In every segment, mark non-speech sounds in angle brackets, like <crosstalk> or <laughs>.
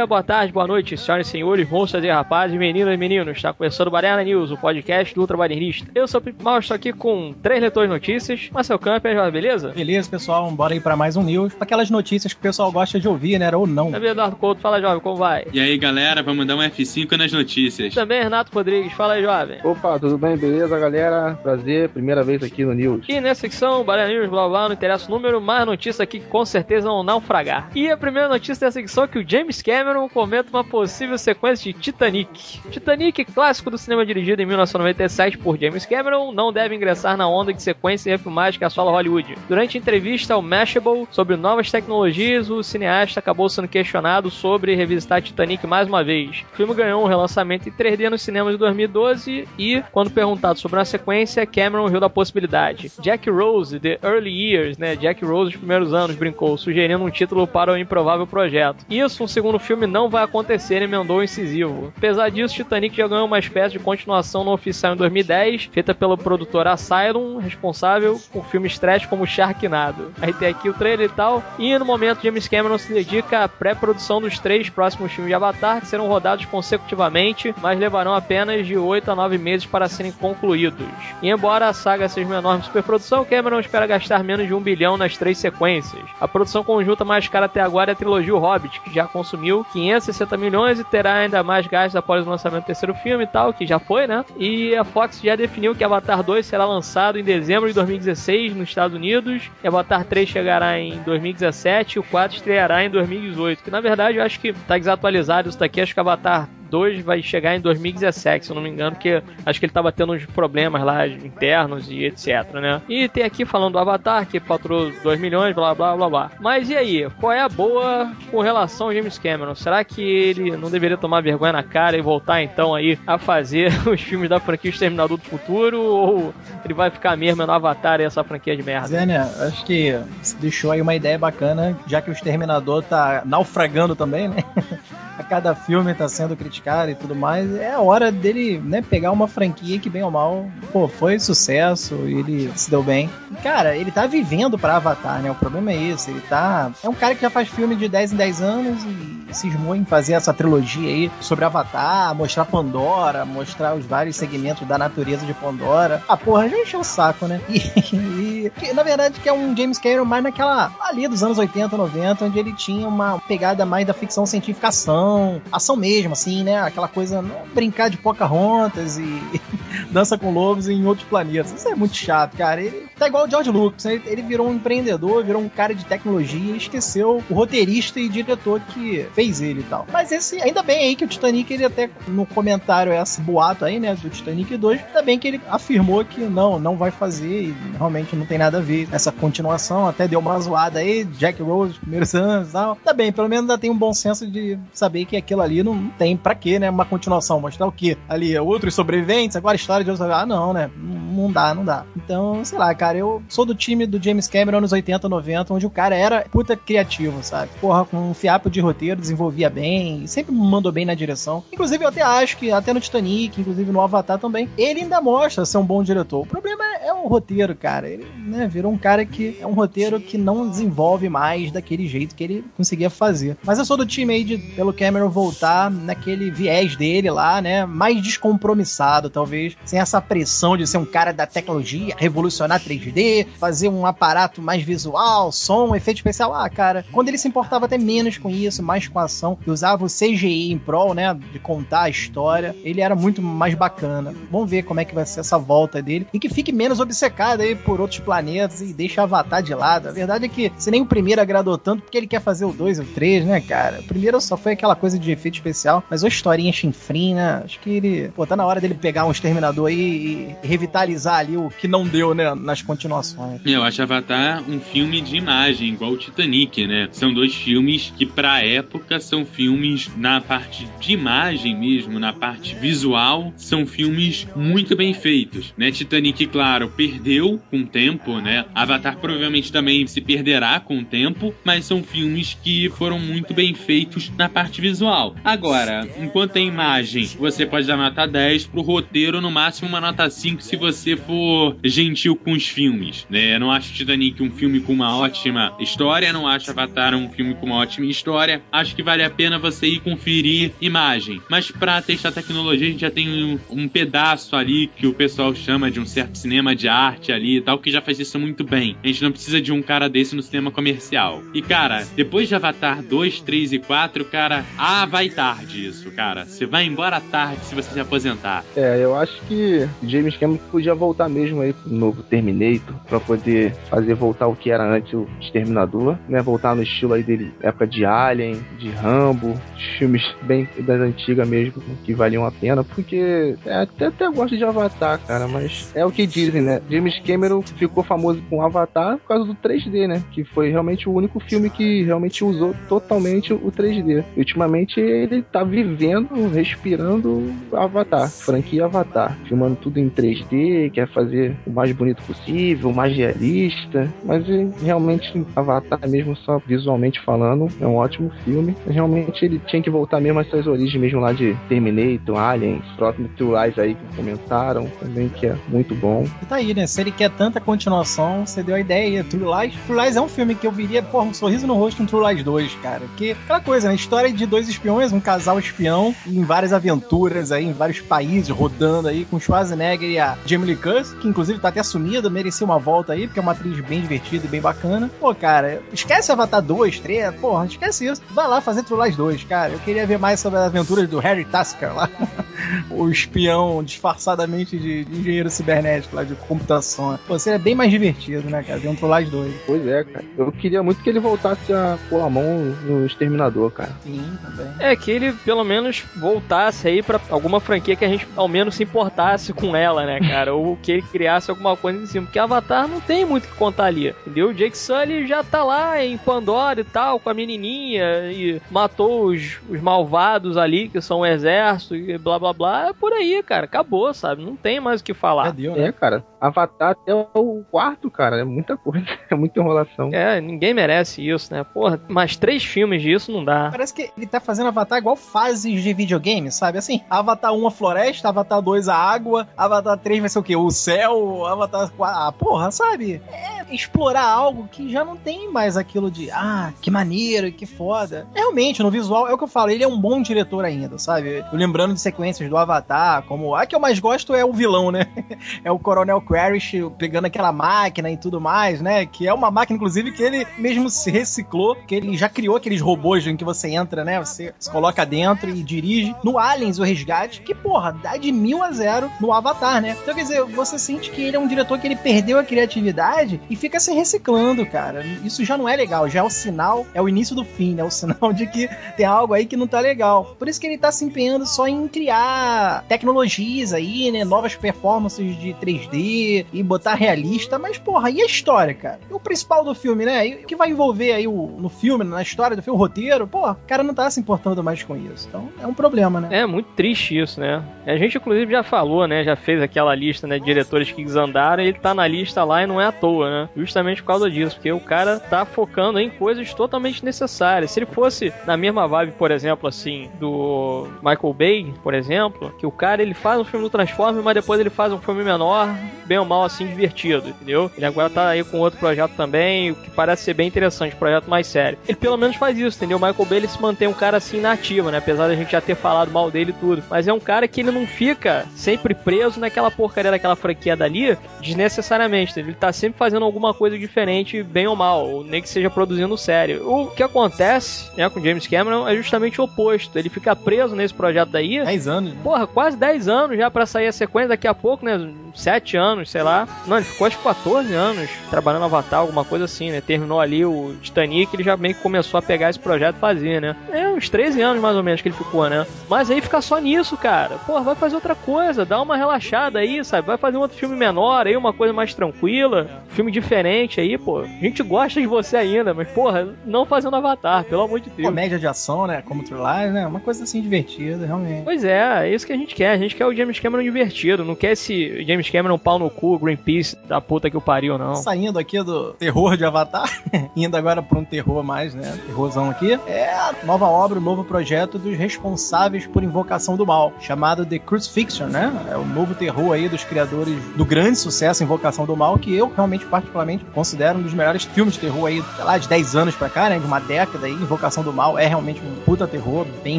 dia, boa tarde, boa noite, senhoras e senhores, moças e rapazes, meninas e meninos. Está começando o Barena News, o podcast do Ultra Barenista. Eu sou o Pipo Mal, estou aqui com três leitores de notícias. Marcel Camper, beleza? Beleza, pessoal, bora aí pra mais um news. Aquelas notícias que o pessoal gosta de ouvir, né? Ou não. Também Eduardo Couto, fala jovem, como vai? E aí, galera, vamos dar um F5 nas notícias. Também Renato Rodrigues, fala aí, jovem. Opa, tudo bem? Beleza, galera? Prazer, primeira vez aqui no News. E nessa secção, Barena News, blá blá, não interessa o número, mais notícias aqui que com certeza vão naufragar. E a primeira notícia dessa secção é que o James Cameron comenta uma possível sequência de Titanic. Titanic, clássico do cinema dirigido em 1997 por James Cameron, não deve ingressar na onda de sequência e refilmagem que assola Hollywood. Durante entrevista ao Mashable sobre novas tecnologias, o cineasta acabou sendo questionado sobre revisitar Titanic mais uma vez. O filme ganhou um relançamento em 3D nos cinemas de 2012 e, quando perguntado sobre uma sequência, Cameron riu da possibilidade. Jack Rose, The Early Years, né? Jack Rose dos primeiros anos, brincou, sugerindo um título para o improvável projeto. Isso, um segundo filme não vai acontecer, emendou o incisivo. Apesar disso, Titanic já ganhou uma espécie de continuação no oficial em 2010, feita pelo produtor Asylum, responsável por filmes trash como Sharknado. Aí tem aqui o trailer e tal, e no momento James Cameron se dedica à pré-produção dos três próximos filmes de Avatar, que serão rodados consecutivamente, mas levarão apenas de 8 a 9 meses para serem concluídos. E embora a saga seja uma enorme superprodução, Cameron espera gastar menos de um bilhão nas três sequências. A produção conjunta mais cara até agora é a trilogia O Hobbit, que já consumiu 560 milhões e terá ainda mais gastos após o lançamento do terceiro filme e tal, que já foi, né? E a Fox já definiu que Avatar 2 será lançado em dezembro de 2016 nos Estados Unidos, e Avatar 3 chegará em 2017 e o 4 estreará em 2018. Que na verdade eu acho que tá desatualizado isso daqui, acho que Avatar 2 vai chegar em 2017, se eu não me engano, porque acho que ele tava tendo uns problemas lá internos e etc, né? E tem aqui falando do Avatar, que faturou 2 milhões, blá blá blá blá. Mas e aí, qual é a boa com relação ao James Cameron? Será que ele não deveria tomar vergonha na cara e voltar então aí a fazer <laughs> os filmes da franquia Exterminador do Futuro? Ou ele vai ficar mesmo no Avatar e essa franquia de merda? Né? Acho que deixou aí uma ideia bacana, já que o Exterminador tá naufragando também, né? <laughs> a cada filme tá sendo criticado e tudo mais, é a hora dele, né, pegar uma franquia que, bem ou mal, pô, foi sucesso, ele se deu bem. E, cara, ele tá vivendo pra Avatar, né? O problema é esse, ele tá... É um cara que já faz filme de 10 em 10 anos e cismou em fazer essa trilogia aí sobre Avatar, mostrar Pandora, mostrar os vários segmentos da natureza de Pandora. Ah, porra, já encheu o saco, né? <laughs> E, e na verdade que é um James Cameron mais naquela ali dos anos 80, 90, onde ele tinha uma pegada mais da ficção cientificação, ação mesmo, assim, né? Aquela coisa, não brincar de Pocahontas e <laughs> dança com lobos em outros planetas. Isso é muito chato, cara. Ele tá igual o George Lucas, né? Ele virou um empreendedor, virou um cara de tecnologia esqueceu o roteirista e diretor que fez ele e tal. Mas esse, ainda bem aí que o Titanic, ele até no comentário, esse boato aí, né, do Titanic 2, ainda bem que ele afirmou que não, não vai fazer e realmente não tem nada a ver essa continuação. Até deu uma zoada aí, Jack Rose, primeiros anos e tal. Tá bem, pelo menos ainda tem um bom senso de saber que aquilo ali não tem pra quê, né? Uma continuação, mostrar o quê? Ali, outros sobreviventes, agora história de outros. Ah, não, né? Não dá, não dá. Então, sei lá, cara, eu sou do time do James Cameron nos 80, 90, onde o cara era puta criativo, sabe? Porra, com um fiapo de roteiro, desenvolvia bem, sempre mandou bem na direção. Inclusive, eu até acho que, até no Titanic, inclusive no Avatar também, ele ainda mostra ser um bom diretor. O problema é o roteiro, cara. Ele, né, virou um cara que é um roteiro que não desenvolve mais daquele jeito que ele conseguia fazer. Mas eu sou do time aí de, pelo Cameron voltar naquele viés dele lá, né? Mais descompromissado, talvez, sem essa pressão de ser um cara da tecnologia, revolucionar 3D, fazer um aparato mais visual, som, efeito especial. Ah, cara, quando ele se importava até menos com isso, mais com a ação, e usava o CGI em prol, né, de contar a história, ele era muito mais bacana. Vamos ver como é que vai ser essa volta dele e que fique menos obcecado aí por outros planetas e deixa Avatar de lado. A verdade é que se nem o primeiro agradou tanto, porque ele quer fazer o 2 e o 3, né, cara? O primeiro só foi aquela coisa de efeito especial, mas a historinha chinfrina, acho que ele, pô, tá na hora dele pegar um exterminador aí e revitalizar ali o que não deu, né, nas continuações. Eu acho Avatar um filme de imagem, igual o Titanic, né? São dois filmes que, pra época, são filmes na parte de imagem mesmo, na parte visual, são filmes muito bem feitos, né? Titanic, claro, perdeu com o tempo, né? Avatar provavelmente também se perderá com o tempo, mas são filmes que foram muito bem feitos na parte visual. Agora, enquanto é imagem, você pode dar nota 10 pro roteiro, no máximo uma nota 5 se você for gentil com os filmes, né? Eu não acho Titanic um filme com uma ótima história, não acho Avatar um filme com uma ótima história. Acho que vale a pena você ir conferir imagem. Mas pra testar tecnologia, a gente já tem um, um pedaço ali que o pessoal chama de um certo cinema de arte ali e tal, que já faz isso muito bem. A gente não precisa de um cara desse no cinema comercial. E cara, depois de Avatar 2, 3 e 4, cara, ah, vai tarde isso, cara. Você vai embora tarde se você se aposentar. É, eu acho que James Cameron podia voltar mesmo aí pro novo Terminator pra poder fazer voltar o que era antes o Exterminador, né? Voltar no estilo aí dele, época de Alien, de Rambo, filmes bem das antigas mesmo, que valiam a pena, porque é, até, até gosto de Avatar, cara, mas é o que dizem, né? James Cameron ficou famoso com Avatar por causa do 3D, né? Que foi realmente o único filme que realmente usou totalmente o 3D. E ultimamente ele tá vivendo, respirando Avatar, franquia Avatar, filmando tudo em 3D, quer fazer o mais bonito possível, o mais realista, mas realmente Avatar mesmo só visualmente falando, é um ótimo filme. Realmente ele tinha que voltar mesmo às suas origens mesmo lá de Terminator, Aliens, próximo True Lies aí que comentaram, também que é muito bom. E tá aí, né? Se ele quer tanta continuação, você deu a ideia. True Lies, True Lies é um filme que eu viria, porra, um sorriso no rosto em True Lies 2, cara. Porque aquela coisa, né? História de dois espiões, um casal espião, em várias aventuras aí, em vários países, rodando aí, com Schwarzenegger e a Jamie Lee Curtis, que inclusive tá até sumida, merecia uma volta aí, porque é uma atriz bem divertida e bem bacana. Pô, cara, esquece Avatar 2, 3, porra, esquece isso. Vai lá fazer True Lies 2, cara. Eu queria ver mais sobre as aventuras do Harry Tasker lá. <laughs> o espião disfarçadamente de, de engenheiro cibernético lá, de computação. Pô, seria bem mais divertido, né, cara? Ver um True Lies 2. Pois é, cara. Eu queria muito que ele voltasse a pôr a mão no Exterminador, cara. Sim, também. É que ele pelo menos voltasse aí pra alguma franquia que a gente ao menos se importasse com ela, né, cara? Ou que ele criasse alguma coisa em cima. Porque Avatar não tem muito o que contar ali, entendeu? O Jake Sully já tá lá em Pandora e tal, com a menininha, e matou os, os malvados ali, que são o exército, e blá blá blá. É por aí, cara. Acabou, sabe? Não tem mais o que falar. Já deu, né? É, cara. Avatar até o quarto, cara. É muita coisa. <laughs> É muita enrolação. É, ninguém merece isso, né? Porra, mais três filmes disso não dá. Parece que ele tá fazendo Avatar igual fases de videogame, sabe? Assim, Avatar 1 a floresta, Avatar 2 a água, Avatar 3 vai ser o quê? O céu, Avatar 4... Ah, porra, sabe? É explorar algo que já não tem mais aquilo de ah, que maneiro, que foda. Realmente, no visual, é o que eu falo, ele é um bom diretor ainda, sabe? Eu lembrando de sequências do Avatar, como a que eu mais gosto é o vilão, né? <laughs> É o Coronel Quarish pegando aquela máquina e tudo mais, né? Que é uma máquina, inclusive, que ele mesmo se reciclou, que ele já criou aqueles robôs em que você entra, né? Você se coloca dentro e dirige. No Aliens, o Resgate, que, porra, dá de mil a zero no Avatar, né? Então, quer dizer, você sente que ele é um diretor que ele perdeu a criatividade e fica se reciclando, cara. Isso já não é legal, já é o sinal, é o início do fim, né? O <laughs> sinal de que tem algo aí que não tá legal. Por isso que ele tá se empenhando só em criar tecnologias aí, né? Novas performances de 3D e botar realista, mas porra, e a história, cara? E o principal do filme, né? E o que vai envolver aí o, no filme, na história do filme, o roteiro, pô, o cara não tá se importando mais com isso. Então é um problema, né? É muito triste isso, né? A gente, inclusive, já falou, né? Já fez aquela lista, né? De diretores que desandaram e ele tá na lista lá e não é à toa, né? Justamente por causa disso, porque o cara tá focando em coisas totalmente necessárias. Se ele fosse na mesma vibe, por exemplo, assim, do Michael Bay, por exemplo, que o cara ele faz um filme do Transformers, mas depois ele faz um filme menor, bem ou mal assim, divertido, entendeu? Ele agora tá aí com outro projeto também, o que parece ser bem interessante, um projeto mais sério. Ele pelo menos faz isso, entendeu? O Michael Bay ele se mantém um cara assim nativo, né? Apesar da gente já ter falado mal dele e tudo. Mas é um cara que ele não fica sempre preso naquela porcaria daquela franquia dali, desnecessariamente. Ele tá sempre fazendo alguma coisa diferente, bem ou mal, ou nem que seja produzindo sério. O que acontece, né, com James Cameron é justamente o oposto. Ele fica preso nesse projeto daí. 10 anos. né? Porra, quase 10 anos já pra sair a sequência, daqui a pouco, né? 7 anos sei lá. Não, ele ficou acho que 14 anos trabalhando no Avatar, alguma coisa assim, né? Terminou ali o Titanic, ele já meio que começou a pegar esse projeto e fazer, né? É, uns 13 anos mais ou menos que ele ficou, né? Mas aí fica só nisso, cara. Pô, vai fazer outra coisa, dá uma relaxada aí, sabe? Vai fazer um outro filme menor aí, uma coisa mais tranquila, filme diferente aí, pô. A gente gosta de você ainda, mas porra, não fazendo Avatar, pelo amor de Deus. Comédia de ação, né? Como True Lies, né? Uma coisa assim divertida, realmente. Pois é, é isso que a gente quer. A gente quer o James Cameron divertido, não quer esse James Cameron pau no cu, Greenpeace da puta que o pariu, não. Saindo aqui do terror de Avatar, <laughs> indo agora pra um terror mais, né? Terrorzão aqui, é a nova obra, o novo projeto dos responsáveis por Invocação do Mal, chamado The Crucifixion, né? É o novo terror aí dos criadores do grande sucesso Invocação do Mal, que eu realmente, particularmente, considero um dos melhores filmes de terror aí, sei lá, de 10 anos pra cá, né? De uma década aí. Invocação do Mal é realmente um puta terror, bem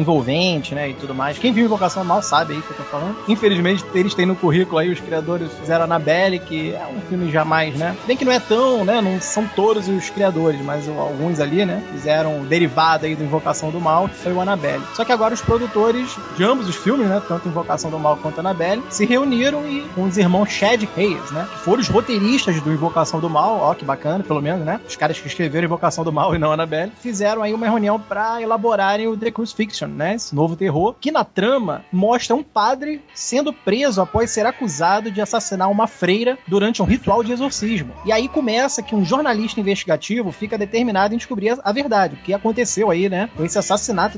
envolvente, né? E tudo mais. Quem viu Invocação do Mal sabe aí o que eu tô falando. Infelizmente, eles têm no currículo aí, os criadores fizeram Annabelle, que é um filme jamais, né? Bem que não é tão, né? Não são todos os criadores, mas alguns ali, né? Fizeram derivado aí do Invocação do Mal, que foi o Annabelle. Só que agora os produtores de ambos os filmes, né? Tanto Invocação do Mal quanto Annabelle, se reuniram e com os irmãos Chad Hayes, né? Que foram os roteiristas do Invocação do Mal, ó, que bacana, pelo menos, né? Os caras que escreveram Invocação do Mal e não Annabelle, fizeram aí uma reunião para elaborarem o The Crucifixion, né? Esse novo terror, que na trama mostra um padre sendo preso após ser acusado de assassinar uma freira durante um ritual de exorcismo. E aí começa que um jornalista investigativo fica determinado em descobrir a verdade, o que aconteceu aí, né? Com esse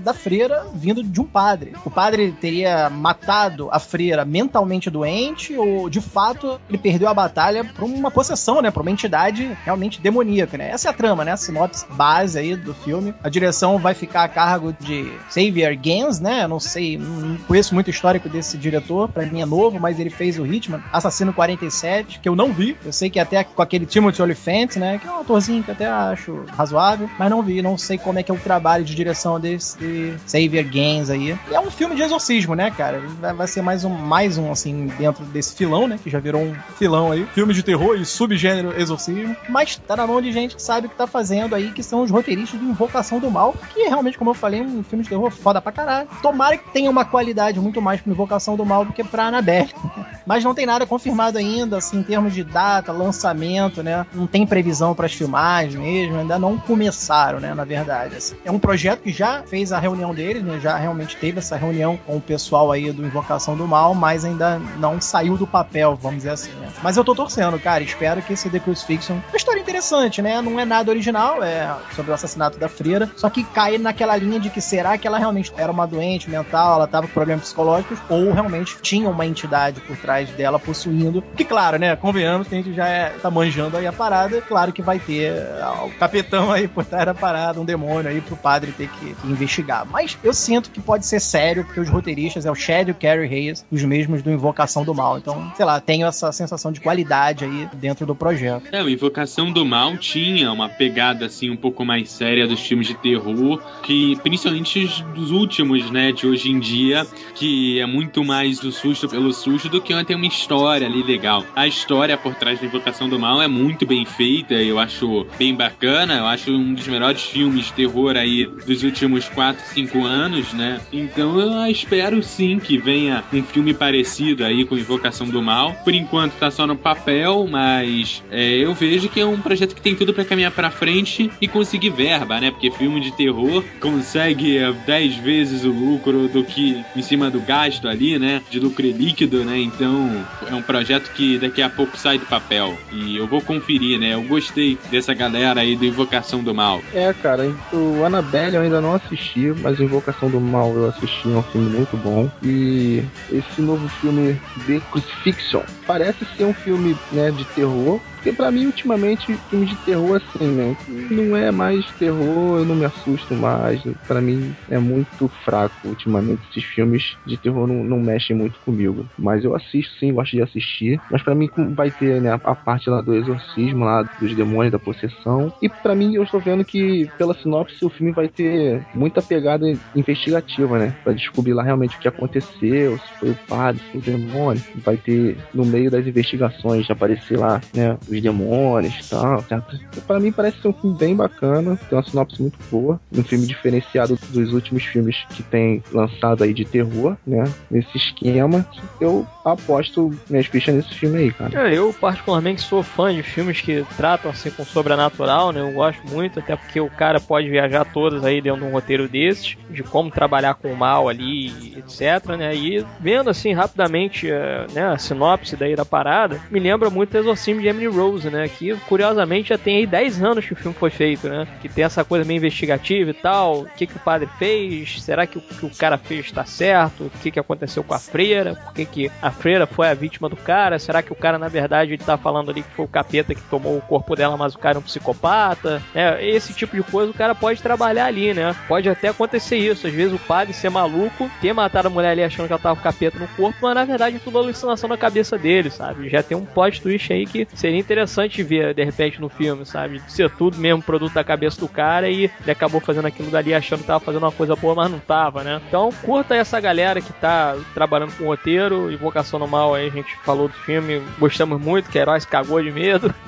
da freira vindo de um padre. O padre teria matado a freira mentalmente doente ou de fato ele perdeu a batalha por uma possessão, né? Por uma entidade realmente demoníaca, né? Essa é a trama, né? A sinopse base aí do filme. A direção vai ficar a cargo de Xavier Gans, né? Eu não sei, não conheço muito o histórico desse diretor, pra mim é novo, mas ele fez o Hitman, Assassino 47, que eu não vi. Eu sei que até com aquele Timothy Olyphant, né? Que é um autorzinho que até acho razoável, mas não vi, não sei como é que é o trabalho de direção desse Xavier Gans aí. E é um filme de exorcismo, né, cara? Vai, vai ser mais um, mais um, assim, dentro desse filão, né? Que já virou um filão aí. Filme de terror e subgênero exorcismo. Mas tá na mão de gente que sabe o que tá fazendo aí, que são os roteiristas de Invocação do Mal, que é realmente, como eu falei, um filme de terror foda pra caralho. Tomara que tenha uma qualidade muito mais pra Invocação do Mal do que pra Annabelle. <laughs> Mas não tem nada confirmado ainda, assim, em termos de data, lançamento, né? Não tem previsão para as filmagens mesmo, ainda não começaram, né? Na verdade. Assim. É um projeto que já fez a reunião deles, né? Já realmente teve essa reunião com o pessoal aí do Invocação do Mal, mas ainda não saiu do papel, vamos dizer assim, né? Mas eu tô torcendo, cara. Espero que esse The Crucifixion. Uma história interessante, né? Não é nada original, é sobre o assassinato da freira, só que cai naquela linha de que será que ela realmente era uma doente mental, ela tava com problemas psicológicos, ou realmente tinha uma entidade por trás dela possuindo. Que claro, né? Convenhamos que a gente já é, tá manjando aí a parada, claro que vai ter ah, o capitão aí por trás da parada, um demônio aí pro padre ter que investigar. Mas eu sinto que pode ser sério, porque os roteiristas é o Chad e o Carrie Hayes, os mesmos do Invocação do Mal. Então, sei lá, tenho essa sensação de qualidade aí dentro do projeto. É, o Invocação do Mal tinha uma pegada assim um pouco mais séria dos filmes de terror, que principalmente os dos últimos, né, de hoje em dia, que é muito mais o susto pelo susto do que tem uma história ali legal. A história por trás da Invocação do Mal é muito bem feita, eu acho bem bacana, eu acho um dos melhores filmes de terror aí dos últimos 4, 5 anos, né? Então eu espero sim que venha um filme parecido aí com Invocação do Mal. Por enquanto tá só no papel, mas é, eu vejo que é um projeto que tem tudo para caminhar para frente e conseguir verba, né? Porque filme de terror consegue 10 vezes o lucro do que em cima do gasto ali, né? De lucro líquido, né? Então é um projeto que daqui a pouco sai do papel. E eu vou conferir, né? Eu gostei dessa galera aí do Invocação do Mal. É, cara, o Annabelle eu ainda não assisti, mas Invocação do Mal eu assisti, é um filme muito bom. E esse novo filme The Crucifixion parece ser um filme né, de terror, porque pra mim, ultimamente, filme de terror, assim, né? Não é mais terror, eu não me assusto mais. Pra mim, é muito fraco ultimamente. Esses filmes de terror não, não mexem muito comigo. Mas eu assisto, sim, gosto de assistir. Mas pra mim, vai ter, né, a parte lá do exorcismo, lá dos demônios, da possessão. E pra mim, eu estou vendo que, pela sinopse, o filme vai ter muita pegada investigativa, né? Pra descobrir lá realmente o que aconteceu, se foi o padre, se foi o demônio. Vai ter, no meio das investigações, aparecer lá, né? Os demônios e tal. Certo? Pra mim parece ser um filme bem bacana, tem uma sinopse muito boa, um filme diferenciado dos últimos filmes que tem lançado aí de terror, né? Nesse esquema. Eu aposto minhas fichas nesse filme aí, cara. É, eu particularmente sou fã de filmes que tratam assim com sobrenatural, né? Eu gosto muito, até porque o cara pode viajar todas aí dentro de um roteiro desses, de como trabalhar com o mal ali, etc, né? E vendo assim rapidamente eh, né, a sinopse daí da parada, me lembra muito do Exorcismo de Emily Rose, né? Que curiosamente já tem aí 10 anos que o filme foi feito, né? Que tem essa coisa meio investigativa e tal. O que, que o padre fez? Será que o que o cara fez está certo? O que, que aconteceu com a freira? Por que, que a freira foi a vítima do cara? Será que o cara, na verdade, ele tá falando ali que foi o capeta que tomou o corpo dela, mas o cara é um psicopata? É, esse tipo de coisa o cara pode trabalhar ali, né? Pode até acontecer isso. Às vezes o padre ser maluco, ter matado a mulher ali achando que ela tava com o capeta no corpo, mas na verdade é tudo alucinação na cabeça dele, sabe? Já tem um plot twist aí que seria interessante ver, de repente, no filme, sabe? Ser tudo mesmo produto da cabeça do cara e ele acabou fazendo aquilo dali achando que tava fazendo uma coisa boa, mas não tava, né? Então curta essa galera que tá trabalhando com roteiro, Invocação no Mal aí, a gente falou do filme, gostamos muito, que Heróis cagou de medo. <laughs>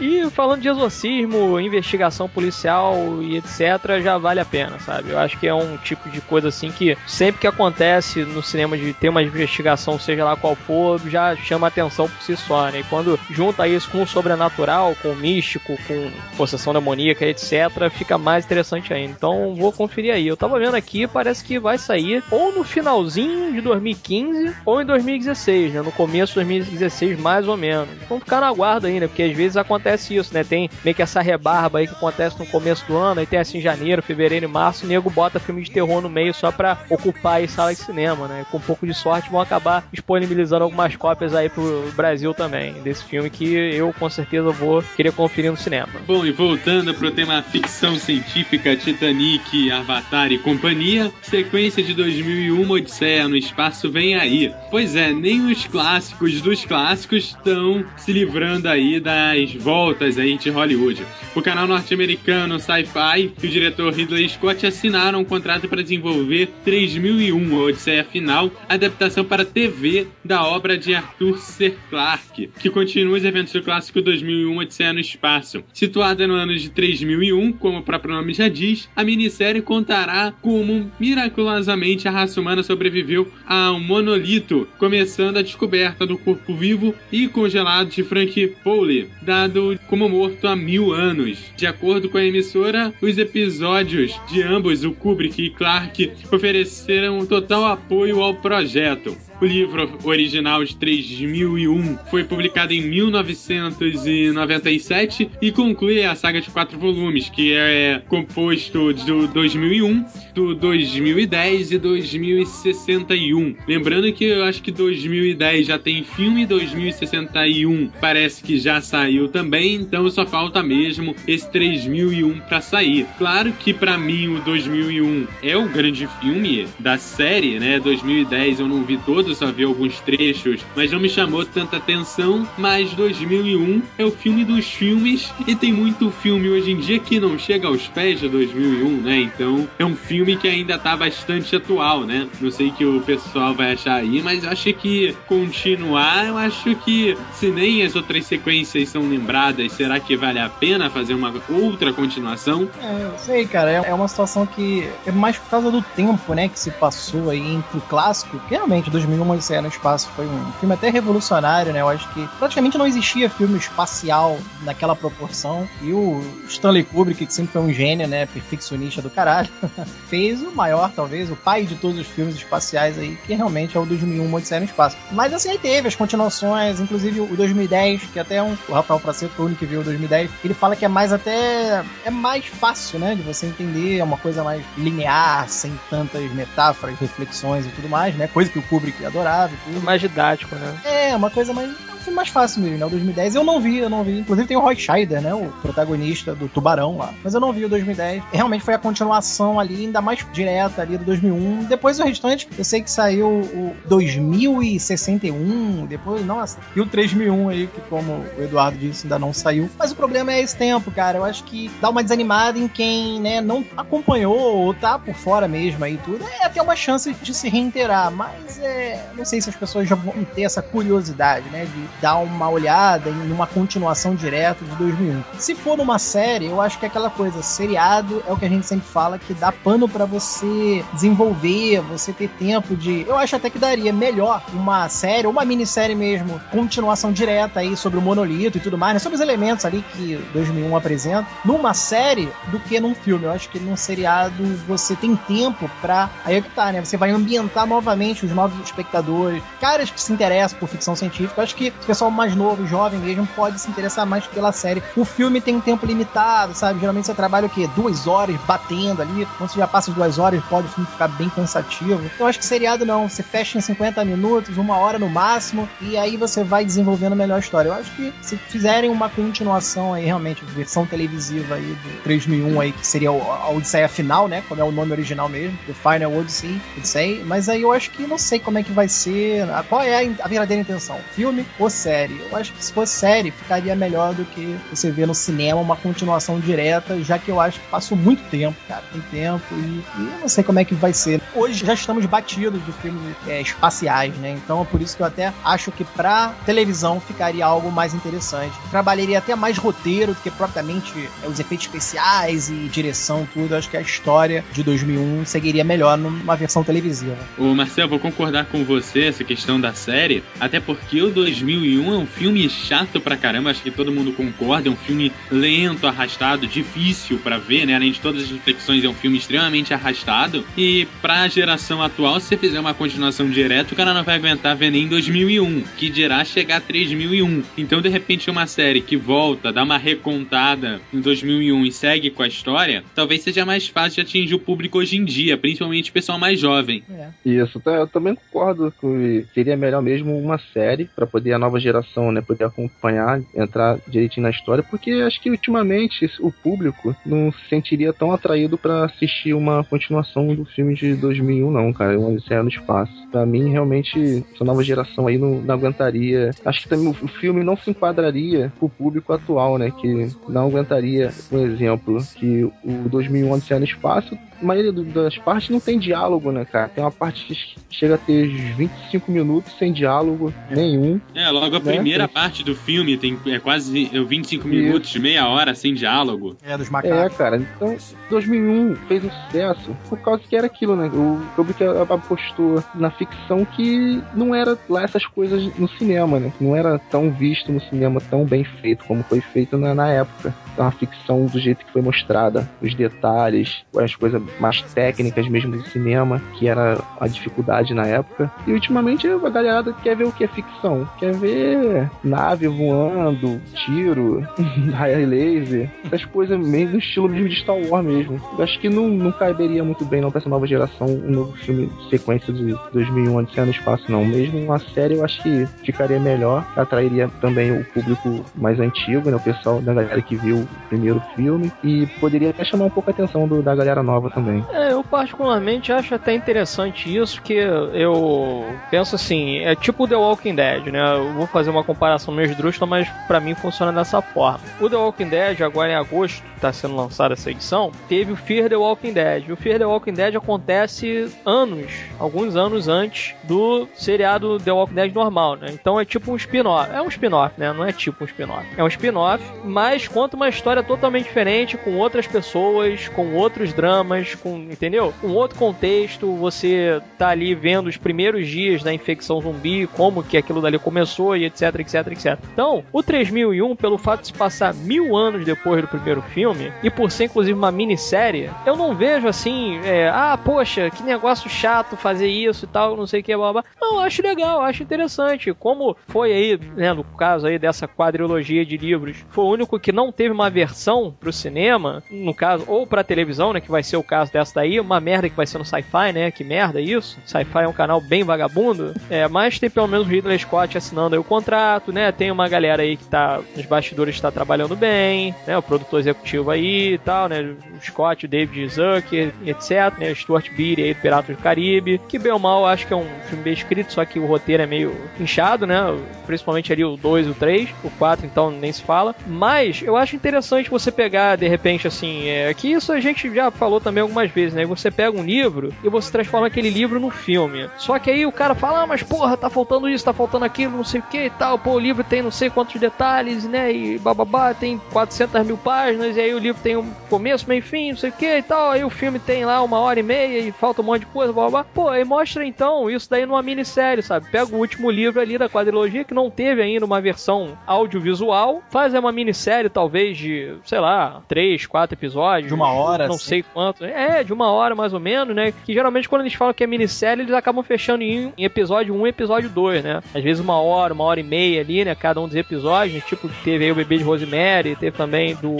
E falando de exorcismo, investigação policial e etc, já vale a pena, sabe? Eu acho que é um tipo de coisa assim que sempre que acontece no cinema de ter uma investigação, seja lá qual for, já chama atenção por si só, né? E quando junta isso com o sobrenatural, com o místico, com possessão demoníaca, etc, fica mais interessante ainda. Então vou conferir aí. Eu tava vendo aqui, parece que vai sair ou no finalzinho de 2015 ou em 2016, né? No começo de 2016, mais ou menos. Vamos ficar na guarda ainda, porque às vezes acontece isso, né? Tem meio que essa rebarba aí que acontece no começo do ano, aí tem assim janeiro, fevereiro e março, o nego bota filme de terror no meio só pra ocupar aí sala de cinema, né? Com um pouco de sorte vão acabar disponibilizando algumas cópias aí pro Brasil também, desse filme que eu com certeza vou querer conferir no cinema. Bom, e voltando pro tema ficção científica, Titanic, Avatar e companhia, sequência de 2001, Odisseia no Espaço vem aí. Pois é, nem os clássicos dos clássicos estão se livrando aí das voltas aí de Hollywood. O canal norte-americano Sci-Fi e o diretor Ridley Scott assinaram um contrato para desenvolver 3001, a Odisseia Final, adaptação para TV da obra de Arthur C. Clarke, que continua os eventos do clássico 2001 Odisseia no Espaço. Situada no ano de 3001, como o próprio nome já diz, a minissérie contará como miraculosamente a raça humana sobreviveu a um monolito, começando a descoberta do corpo vivo e congelado de Frank Foley, dado como morto há mil anos. De acordo com a emissora, os episódios de ambos, o Kubrick e Clark, ofereceram total apoio ao projeto. O livro original de 3001 foi publicado em 1997 e conclui a saga de quatro volumes, que é composto do 2001, do 2010 e 2061. Lembrando que eu acho que 2010 já tem filme, 2061 parece que já saiu também, então só falta mesmo esse 3001 para sair. Claro que para mim o 2001 é o grande filme da série, né? 2010 eu não vi todo, só vi alguns trechos, mas não me chamou tanta atenção. Mas 2001 é o filme dos filmes e tem muito filme hoje em dia que não chega aos pés de 2001, né? Então é um filme que ainda tá bastante atual, né? Não sei o que o pessoal vai achar aí, mas eu acho que continuar, eu acho que se nem as outras sequências são lembradas, será que vale a pena fazer uma outra continuação? É, eu sei, cara, é uma situação que é mais por causa do tempo, né, que se passou aí entre o clássico, que realmente 2001 Odisseia no Espaço foi um filme até revolucionário, né, eu acho que praticamente não existia filme espacial naquela proporção, e o Stanley Kubrick, que sempre foi um gênio, né, perfeccionista do caralho, <laughs> fez o maior, talvez, o pai de todos os filmes espaciais aí, que realmente é o 2001 Odisseia no Espaço. Mas assim, aí teve as continuações, inclusive o 2010, que até um, o Rafael Praceto o único que viu o 2010, ele fala que é mais até, é mais fácil, né, de você entender, é uma coisa mais linear, sem tantas metáforas, reflexões e tudo mais, né, coisa que o Kubrick adorava e tudo. Mais didático, né? É, uma coisa mais filme mais fácil mesmo, né? O 2010 eu não vi, eu não vi. Inclusive tem o Roy Scheider, né? O protagonista do Tubarão lá. Mas eu não vi o 2010. Realmente foi a continuação ali, ainda mais direta ali do 2001. Depois o restante, eu sei que saiu o 2061, depois, nossa, e o 3001 aí, que como o Eduardo disse, ainda não saiu. Mas o problema é esse tempo, cara. Eu acho que dá uma desanimada em quem, né, não acompanhou ou tá por fora mesmo aí tudo. É até uma chance de se reiterar, mas é, não sei se as pessoas já vão ter essa curiosidade, né, de dar uma olhada em uma continuação direta de 2001. Se for numa série, eu acho que é aquela coisa, seriado é o que a gente sempre fala que dá pano para você desenvolver, você ter tempo de. Eu acho até que daria melhor uma série, uma minissérie mesmo, continuação direta aí sobre o monolito e tudo mais, né? sobre os elementos ali que 2001 apresenta, numa série do que num filme. Eu acho que num seriado você tem tempo pra. Aí é que tá, né? Você vai ambientar novamente os novos espectadores, caras que se interessam por ficção científica. Eu acho que o pessoal mais novo, jovem mesmo, pode se interessar mais pela série. O filme tem um tempo limitado, sabe? Geralmente você trabalha o quê? Duas horas batendo ali. Quando você já passa as duas horas, pode o filme ficar bem cansativo. Então acho que seriado não. Você fecha em 50 minutos, uma hora no máximo, e aí você vai desenvolvendo melhor a história. Eu acho que se fizerem uma continuação aí, realmente, versão televisiva aí do 3001 aí, que seria a Odisseia final, né? Como é o nome original mesmo, The Final Odyssey, Odyssey. Mas aí eu acho que não sei como é que vai ser. Qual é a verdadeira intenção? Filme ou série? Eu acho que se fosse série, ficaria melhor do que você ver no cinema uma continuação direta, já que eu acho que passou muito tempo, cara. Tem tempo e, e eu não sei como é que vai ser. Hoje já estamos batidos de filmes é, espaciais, né? Então é por isso que eu até acho que pra televisão ficaria algo mais interessante. Trabalharia até mais roteiro do que propriamente é, os efeitos especiais e direção, tudo. Eu acho que a história de 2001 seguiria melhor numa versão televisiva. Ô Marcel, vou concordar com você essa questão da série, até porque o 2001 é um filme chato pra caramba, acho que todo mundo concorda, é um filme lento, arrastado, difícil para ver, né? Além de todas as reflexões, é um filme extremamente arrastado. E pra geração atual, se você fizer uma continuação direta, o cara não vai aguentar ver nem 2001, que dirá chegar a 3001. Então, de repente, uma série que volta, dá uma recontada em 2001 e segue com a história, talvez seja mais fácil de atingir o público hoje em dia, principalmente o pessoal mais jovem. É. Isso, tá, eu também concordo que seria melhor mesmo uma série para poder a nova geração, né, poder acompanhar, entrar direitinho na história, porque acho que ultimamente o público não se sentiria tão atraído para assistir uma continuação do filme de 2001 não, cara, um Odisseia no Espaço. Para mim, realmente, essa nova geração aí não, não aguentaria. Acho que também o filme não se enquadraria pro público atual, né, que não aguentaria, por exemplo, que o 2001 Odisseia no Espaço a maioria das partes não tem diálogo, né, cara? Tem uma parte que chega a ter uns 25 minutos sem diálogo nenhum. É, logo a Né? primeira parte do filme tem é quase é, 25 minutos, meia hora sem diálogo. É, dos É, macacos. cara. Então, 2001 fez um sucesso por causa que era aquilo, né? O público apostou na ficção que não era lá essas coisas no cinema, né? Não era tão visto no cinema, tão bem feito como foi feito na, na época. Então, a ficção do jeito que foi mostrada, os detalhes, as coisas mais técnicas mesmo do cinema, que era a dificuldade na época. E ultimamente a galera quer ver o que é ficção? Quer ver nave voando, tiro, <laughs> raio laser, essas coisas meio no estilo mesmo de Star Wars mesmo. Eu acho que não, não caberia muito bem não pra essa nova geração um novo filme sequência de 2001 Odisseia no Espaço não. Mesmo uma série eu acho que ficaria melhor, atrairia também o público mais antigo, né, o pessoal da galera que viu o primeiro filme e poderia até chamar um pouco a atenção do- da galera nova também. É, eu particularmente acho até interessante isso, que eu penso assim, é tipo The Walking Dead, né? Eu vou fazer uma comparação meio esdrúxula, mas pra mim funciona dessa forma. O The Walking Dead, agora em agosto, tá sendo lançada essa edição, teve o Fear the Walking Dead. O Fear the Walking Dead acontece anos, alguns anos antes do seriado The Walking Dead normal, né? Então é tipo um spin-off. É um spin-off, né? Não é tipo um spin-off. É um spin-off, mas conta uma história totalmente diferente, com outras pessoas, com outros dramas, com, entendeu? Com outro contexto, você tá ali vendo os primeiros dias da infecção zumbi, como que aquilo dali começou e etc, etc, etc. Então, o 3001, pelo fato de se passar mil anos depois do primeiro filme, e por ser inclusive uma minissérie, eu não vejo assim, é, ah, poxa, que negócio chato fazer isso e tal, não sei o que, blá, blá. Não, acho legal, acho interessante. Como foi aí, né, no caso aí dessa quadrilogia de livros, foi o único que não teve uma versão pro cinema, no caso, ou pra televisão, né, que vai ser o caso dessa daí, uma merda que vai ser no Sci-Fi, né, que merda isso. Sci-Fi é um canal bem vagabundo, é, mas tem pelo menos o Ridley Scott assinando aí o contrato, né, tem uma galera aí que tá nos bastidores que tá trabalhando bem, né, o produtor executivo aí e tal, né? O Scott, o David Zucker, etc, né? O Stuart Beatty aí do Piratas do Caribe, que bem ou mal acho que é um filme bem escrito, só que o roteiro é meio inchado, né? Principalmente ali o 2 e o 3, o 4 então nem se fala. Mas eu acho interessante você pegar, de repente, assim, é, que isso a gente já falou também algumas vezes, né? Você pega um livro e você transforma aquele livro num filme. Só que aí o cara fala, ah, mas porra, tá faltando isso, tá faltando aquilo, não sei o que e tal. Pô, o livro tem não sei quantos detalhes, né? E bababá, tem 400 mil páginas, e aí o livro tem um começo, meio fim, não sei o que e tal. Aí o filme tem lá uma hora e meia e falta um monte de coisa, bababá. Pô, aí mostra então isso daí numa minissérie, sabe? Pega o último livro ali da quadrilogia que não teve ainda uma versão audiovisual, faz uma minissérie talvez de, sei lá, três, quatro episódios. De uma hora, Não assim. sei quanto. É, de uma hora mais ou menos, né? Que geralmente quando eles falam que é minissérie, eles acabam fechando em, em episódio 1 e episódio 2, né? Às vezes uma hora, uma hora e meia ali, né? Cada um dos episódios. Tipo, teve aí o Bebê de Rosemary, teve também do,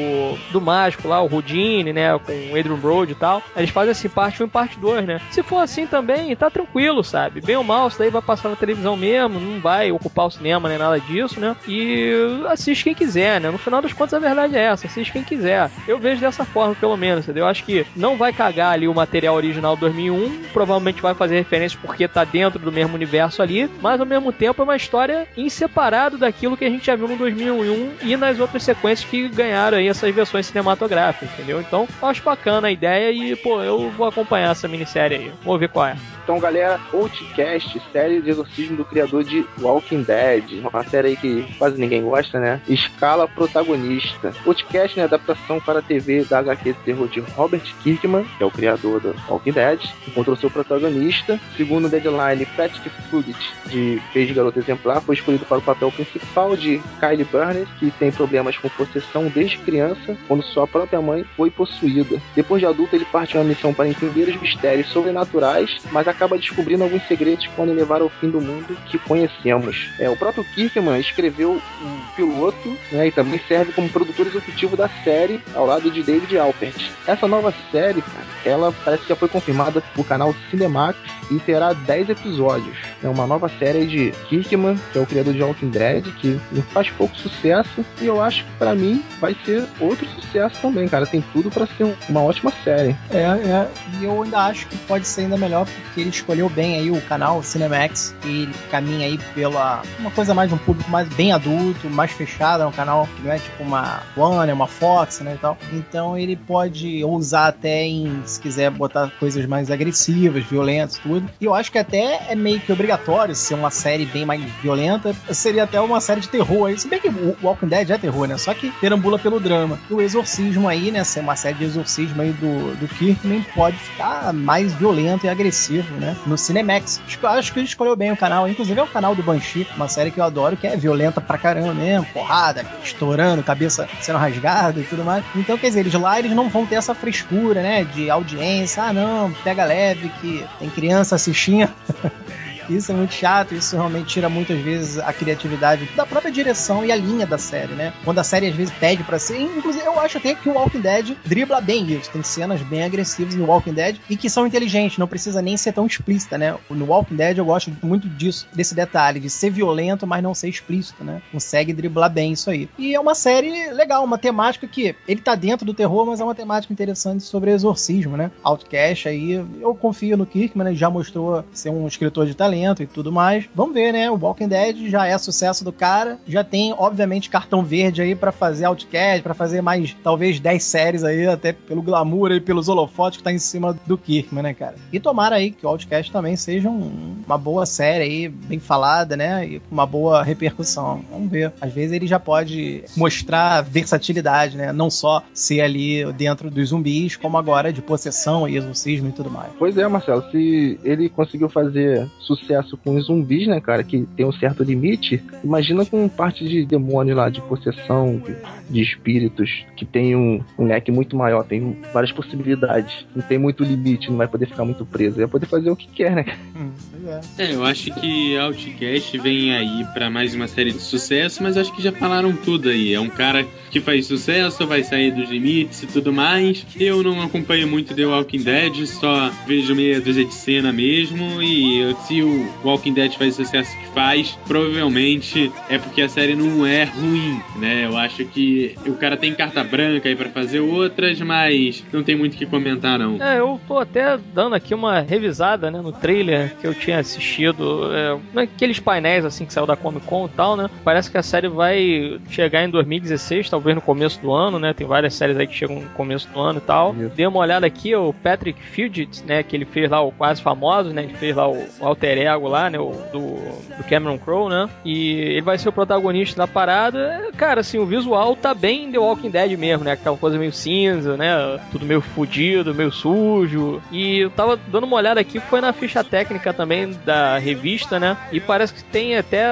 do Mágico lá, o Houdini, né? Com o Adrian Brody e tal. Eles fazem assim, parte 1 e parte 2, né? Se for assim também, tá tranquilo, sabe? Bem ou mal, isso daí vai passar na televisão mesmo, não vai ocupar o cinema nem nada disso, né? E assiste quem quiser, né? No final das contas, a verdade é essa, assiste quem quiser. Eu vejo dessa forma, pelo menos, entendeu? Eu acho que não vai cagar ali o material original 2001, provavelmente vai fazer referência porque tá dentro do mesmo universo ali, mas ao mesmo tempo é uma história em separado daquilo que a gente já viu no 2001 e nas outras sequências que ganharam aí essas versões cinematográficas, entendeu? Então, acho bacana a ideia e, pô, eu vou acompanhar essa minissérie aí. Vou ver qual é. Então, galera, Outcast, série de exorcismo do criador de Walking Dead, uma série aí que quase ninguém gosta, né? Escala protagonista. Outcast é a adaptação para a TV da HQ de terror de Robert Kirkman, que é o criador do Walking Dead, encontrou seu protagonista. Segundo o Deadline, Patrick Fugit, de Fez Garota Exemplar, foi escolhido para o papel principal de Kylie Burner, que tem problemas com possessão desde criança, quando sua própria mãe foi possuída. Depois de adulto, ele parte uma missão para entender os mistérios sobrenaturais, mas acaba descobrindo alguns segredos que podem levar ao fim do mundo que conhecemos. É, o próprio Kirkman escreveu um piloto né, e também serve como produtor executivo da série ao lado de David Alpert. Essa nova série, cara, ela parece que já foi confirmada por canal Cinemax e terá 10 episódios. É uma nova série de Kirkman, que é o criador de Walking Dead, que faz pouco sucesso e eu acho que pra mim vai ser outro sucesso também, cara. Tem tudo pra ser um- uma ótima série. É, é, e eu ainda acho que pode ser ainda melhor porque ele escolheu bem aí o canal Cinemax e caminha aí pela uma coisa mais um público mais bem adulto, mais fechado, é um canal que não é tipo uma Warner, uma Fox, né, e tal. Então ele pode ousar até em, se quiser botar coisas mais agressivas, violentas, tudo. E eu acho que até é meio que obrigatório ser uma série bem mais violenta. Seria até uma série de terror aí. Se bem que o Walking Dead é terror, né? Só que perambula pelo drama. E o exorcismo aí, né? Ser uma série de exorcismo aí do, do Kirkman pode ficar mais violento e agressivo, né? No Cinemax. Acho que- ele escolheu bem o canal. Inclusive é o canal do Banshee, uma série que eu adoro, que é violenta pra caramba mesmo. Porrada, estourando, cabeça sendo rasgada e tudo mais. Então, quer dizer, eles lá eles não vão ter essa frescura, né? De audiência. Ah, não, pega leve que tem criança assistindo. <laughs> Isso é muito chato, isso realmente tira muitas vezes a criatividade da própria direção e a linha da série, né? Quando a série às vezes pede pra ser. Inclusive, eu acho até que o Walking Dead dribla bem isso. Tem cenas bem agressivas no Walking Dead e que são inteligentes, não precisa nem ser tão explícita, né? No Walking Dead eu gosto muito disso, desse detalhe, de ser violento, mas não ser explícito, né? Consegue driblar bem isso aí. E é uma série legal, uma temática que ele tá dentro do terror, mas é uma temática interessante sobre exorcismo, né? Outcast aí, eu confio no Kirkman, né? Ele já mostrou ser um escritor de talento e tudo mais. Vamos ver, né? O Walking Dead já é sucesso do cara, já tem, obviamente, cartão verde aí pra fazer Outcast, pra fazer mais, talvez, 10 séries aí, até pelo glamour e pelos holofotes que tá em cima do Kirkman, né, cara? E tomara aí que o Outcast também seja um- uma boa série aí, bem falada, né? E com uma boa repercussão. Vamos ver. Às vezes ele já pode mostrar versatilidade, né? Não só ser ali dentro dos zumbis, como agora de possessão e exorcismo e tudo mais. Pois é, Marcelo, se ele conseguiu fazer sucesso com os zumbis, né, cara, que tem um certo limite, imagina com parte de demônio lá, de possessão, de, de espíritos, que tem um, um leque muito maior, tem várias possibilidades, não tem muito limite, não vai poder ficar muito preso, vai poder fazer o que quer, né? Hum, pois é. É, eu acho que Outcast vem aí pra mais uma série de sucesso, mas acho que já falaram tudo aí. É um cara que faz sucesso, vai sair dos limites e tudo mais. Eu não acompanho muito The Walking Dead, só vejo meia dúzia de cena mesmo. E se o o Walking Dead faz o sucesso que faz, provavelmente é porque a série não é ruim, né? Eu acho que o cara tem carta branca aí para fazer outras, mas não tem muito o que comentar, não. É, eu tô até dando aqui uma revisada, né, no trailer que eu tinha assistido, é, naqueles painéis, assim, que saiu da Comic Con e tal, né? Parece que a série vai chegar em 2016, talvez no começo do ano, né? Tem várias séries aí que chegam no começo do ano e tal. Isso. Dei uma olhada aqui, o Patrick Fugit, né, que ele fez lá o Quase Famoso, né? Ele fez lá o, o alter ego lá, né, do, do Cameron Crowe, né? E ele vai ser o protagonista da parada. Cara, assim, o visual tá bem The Walking Dead mesmo, né? Aquela coisa meio cinza, né? Tudo meio fudido, meio sujo. E eu tava dando uma olhada aqui, foi na ficha técnica também da revista, né? E parece que tem até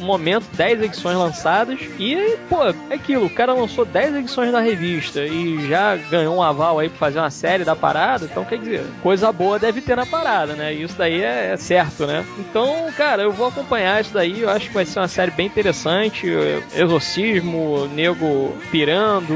o momento 10 edições lançadas. E, pô, é aquilo, o cara lançou 10 edições da revista e já ganhou um aval aí pra fazer uma série da parada. Então, quer dizer, coisa boa deve ter na parada, né? E isso daí é, é certo, né? Então, cara, eu vou acompanhar isso daí. Eu acho que vai ser uma série bem interessante. Exorcismo, nego pirando,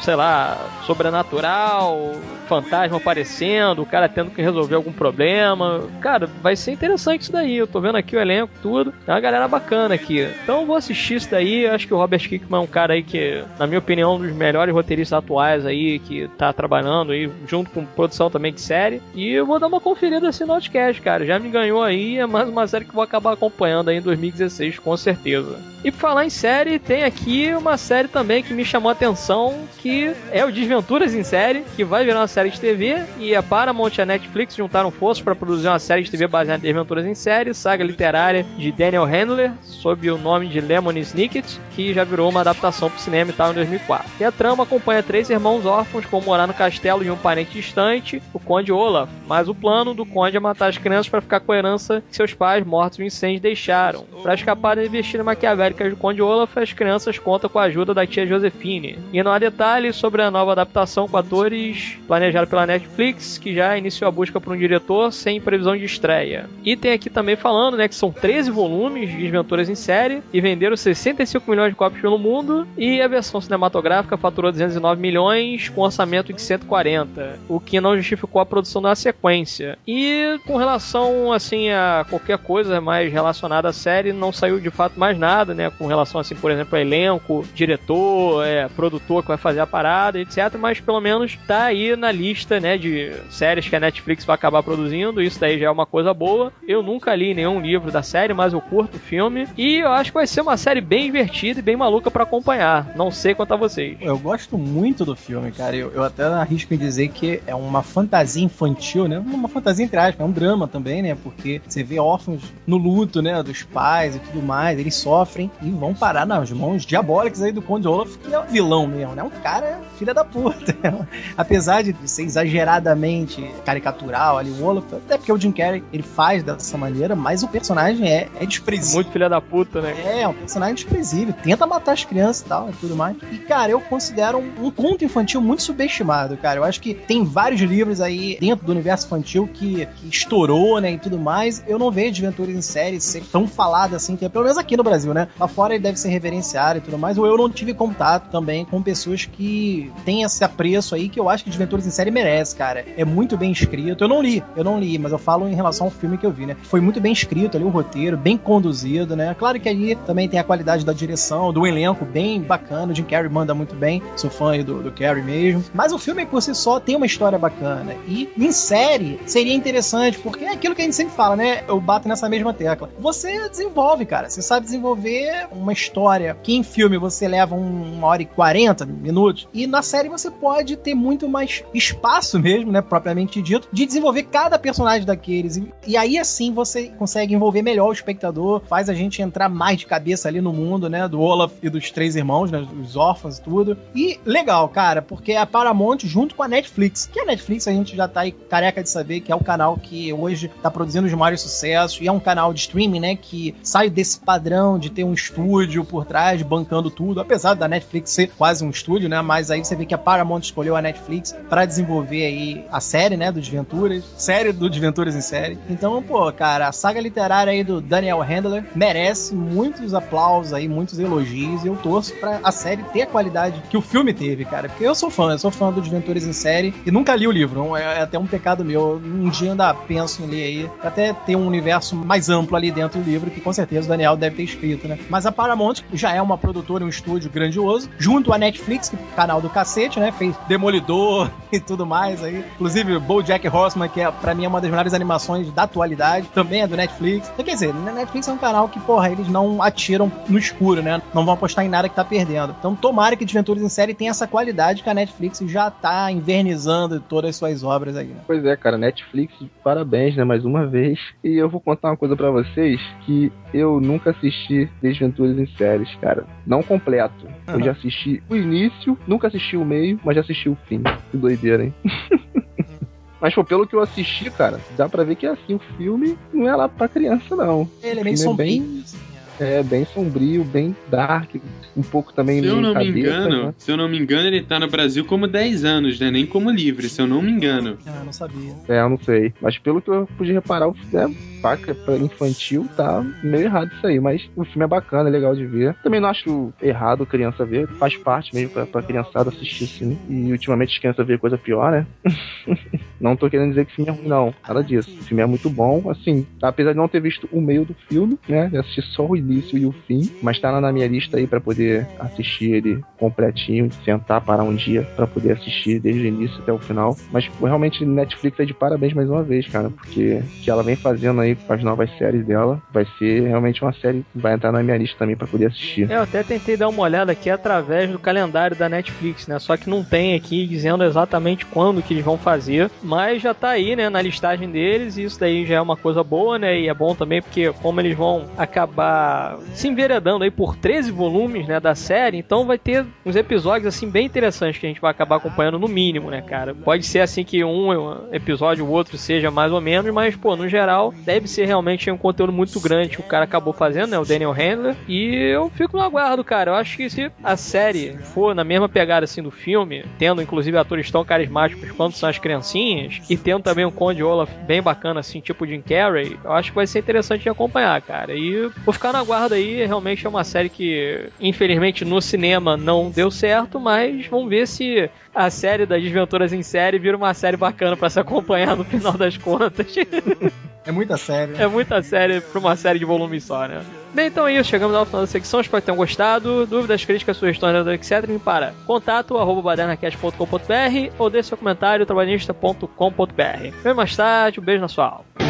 sei lá, sobrenatural, fantasma aparecendo, o cara tendo que resolver algum problema. Cara, vai ser interessante isso daí. Eu tô vendo aqui o elenco, tudo. Tem uma galera bacana aqui. Então eu vou assistir isso daí. Acho que o Robert Kickman é um cara aí que, na minha opinião, é um dos melhores roteiristas atuais aí, que tá trabalhando aí, junto com produção também de série. E eu vou dar uma conferida nesse Notcast, cara. Já me ganhou aí. É mais uma série que vou acabar acompanhando aí em 2016, com certeza. E pra falar em série, tem aqui uma série também que me chamou a atenção, que é o Desventuras em Série, que vai virar uma série de TV, e a Paramount e a Netflix juntaram forças para produzir uma série de TV baseada em Desventuras em Série, saga literária de Daniel Handler, sob o nome de Lemon Snicket, que já virou uma adaptação pro cinema e tal em 2004. E a trama acompanha três irmãos órfãos vão morar no castelo de um parente distante, o Conde Olaf, mas o plano do Conde é matar as crianças para ficar com a herança que seus pais mortos no incêndio deixaram. Para escapar da investida maquiavélica do Conde Olaf, as crianças contam com a ajuda da tia Josefine. E não há detalhes sobre a nova adaptação com atores planejada pela Netflix, que já iniciou a busca por um diretor sem previsão de estreia. E tem aqui também falando, né, que são 13 volumes de Desventuras em série e venderam 65 milhões de cópias pelo mundo e a versão cinematográfica faturou 209 milhões com orçamento de 140, o que não justificou a produção da sequência. E com relação assim a qualquer coisa mais relacionada à série, não saiu de fato mais nada, né, com relação assim, por exemplo, a elenco, diretor, é, produtor que vai fazer a parada, etc, mas pelo menos tá aí na lista, né, de séries que a Netflix vai acabar produzindo, isso daí já é uma coisa boa. Eu nunca li nenhum livro da série, mas eu curto o filme e eu acho que vai ser uma série bem divertida e bem maluca para acompanhar. Não sei quanto a vocês. Eu gosto muito do filme, cara. Eu, eu até arrisco em dizer que é uma fantasia infantil, né? Uma fantasia entre aspas, é um drama também, né? Porque você vê órfãos no luto, né? Dos pais e tudo mais, eles sofrem e vão parar nas mãos diabólicas aí do Conde Olaf, que é o vilão mesmo, né? Um cara filha da puta. <laughs> Apesar de ser exageradamente caricatural ali, o Olaf, até porque o Jim Carrey ele faz dessa maneira, mas o personagem é, é desprezível. Muito filha da puta, né? É, é um personagem desprezível, tenta matar as crianças e tal e tudo mais. E, cara, eu considero um, um conto infantil muito subestimado, cara. Eu acho que tem vários livros aí dentro do universo infantil que, que estourou, né, e tudo mais. Eu não vejo Aventuras em série ser tão falado assim, que é, pelo menos aqui no Brasil, né? Lá fora ele deve ser reverenciado e tudo mais. Ou eu não tive contato também com pessoas que têm esse apreço aí que eu acho que Aventuras em série merece, cara. É muito bem escrito. Eu não li, eu não li, mas eu falo em relação ao filme que eu vi, né? Foi muito bem escrito ali o roteiro, bem conduzido, né? Claro que ali também tem a qualidade da direção, do elenco bem bacana. O Jim Carrey manda muito bem. Sou fã do, do Carrey mesmo. Mas o filme por si só tem uma história bacana. E em série seria interessante, porque é aquilo que a gente sempre fala, né? Eu bato nessa mesma tecla. Você desenvolve, cara. Você sabe desenvolver uma história que em filme você leva um- uma hora e 40 minutos. E na série você pode ter muito mais espaço mesmo, né? Propriamente dito, de desenvolver cada personagem daqueles. E, e aí assim você consegue envolver melhor o espectador, faz a gente entrar mais de cabeça ali no mundo, né? Do Olaf e dos três irmãos, né? Os órfãos e tudo. E legal, cara, porque a Paramount junto com a Netflix. Que a Netflix a gente já tá aí careca de saber que é o canal que hoje tá produzindo os maiores sucessos. E é um canal de streaming, né? Que sai desse padrão de ter um estúdio por trás, bancando tudo. Apesar da Netflix ser quase um estúdio, né? Mas aí você vê que a Paramount escolheu a Netflix para desenvolver aí a série, né? Do Desventuras. Série do Desventuras em série. Então, pô, cara, a saga literária aí do Daniel Handler merece muitos aplausos aí, muitos elogios. E eu torço pra a série ter a qualidade que o filme teve, cara. Porque eu sou fã, eu sou fã do Desventuras em série e nunca li o livro. É é até um pecado meu. Um dia ainda penso em ler aí. Até ter um universo mais amplo ali dentro do livro, que com certeza o Daniel deve ter escrito, né? Mas a Paramount já é uma produtora, um estúdio grandioso, junto à Netflix, que é o canal do cacete, né? Fez Demolidor <laughs> e tudo mais aí. Inclusive, BoJack Horseman, que é, pra mim é uma das melhores animações da atualidade, também é do Netflix. Então, quer dizer, a Netflix é um canal que, porra, eles não atiram no escuro, né? Não vão apostar em nada que tá perdendo. Então, tomara que Desventuras em Série tenha essa qualidade que a Netflix já tá invernizando todas as suas obras aí, né? Pois é, cara, Netflix, parabéns, né, mais uma vez. E eu vou contar uma coisa pra vocês que eu nunca assisti Desventuras em Séries, cara. Não completo. Eu já assisti o início, nunca assisti o meio, mas já assisti o fim. Que doideira, hein? <laughs> Mas pô, pelo que eu assisti, cara, dá pra ver que assim, o filme não é lá pra criança, não. Ele é O bem sombrio. É bem sombrio, bem dark, um pouco também Se eu meio não me cabeça, engano, né? se eu não me engano, ele tá no Brasil como 10 anos, né? Nem como livre, se eu não me engano. Ah, não sabia. É, eu não sei. Mas pelo que eu pude reparar, o filme é faca pra infantil, tá meio errado isso aí. Mas o filme é bacana, é legal de ver. Também não acho errado criança ver, faz parte mesmo pra, pra criançada assistir assim. E ultimamente as crianças vê coisa pior, né? <laughs> não tô querendo dizer que o filme é ruim, não. Nada disso. O filme é muito bom, assim, apesar de não ter visto o meio do filme, né? Eu assisti só o início e o fim, mas tá na minha lista aí pra poder assistir ele completinho, sentar, parar um dia pra poder assistir desde o início até o final. Mas realmente Netflix é de parabéns mais uma vez, cara, porque que ela vem fazendo aí com as novas séries dela vai ser realmente uma série que vai entrar na minha lista também pra poder assistir. Eu até tentei dar uma olhada aqui através do calendário da Netflix, né? Só que não tem aqui dizendo exatamente quando que eles vão fazer, mas já tá aí, né, na listagem deles, e isso daí já é uma coisa boa, né? E é bom também porque como eles vão acabar se enveredando aí por 13 volumes, né, da série, então vai ter uns episódios assim bem interessantes que a gente vai acabar acompanhando no mínimo, né, cara? Pode ser assim que um episódio ou outro seja mais ou menos, mas pô, no geral deve ser realmente um conteúdo muito grande que o cara acabou fazendo, né, o Daniel Handler, e eu fico no aguardo, cara. Eu acho que se a série for na mesma pegada assim do filme, tendo inclusive atores tão carismáticos quanto são as criancinhas, e tendo também um Conde Olaf bem bacana assim, tipo Jim Carrey, eu acho que vai ser interessante de acompanhar, cara. E vou ficar no aguardo aí, realmente é uma série que infelizmente no cinema não deu certo, mas vamos ver se a série das desventuras em série vira uma série bacana pra se acompanhar no final das contas. É muita série. É muita série pra uma série de volume só, né? Bem, então é isso. Chegamos ao final da secção. Espero que tenham gostado. Dúvidas, críticas, sugestões, etc. Me para contato arroba badernacast.com.br ou deixe seu comentário trabalhista.com.br. Vem mais tarde. Um beijo na sua alma.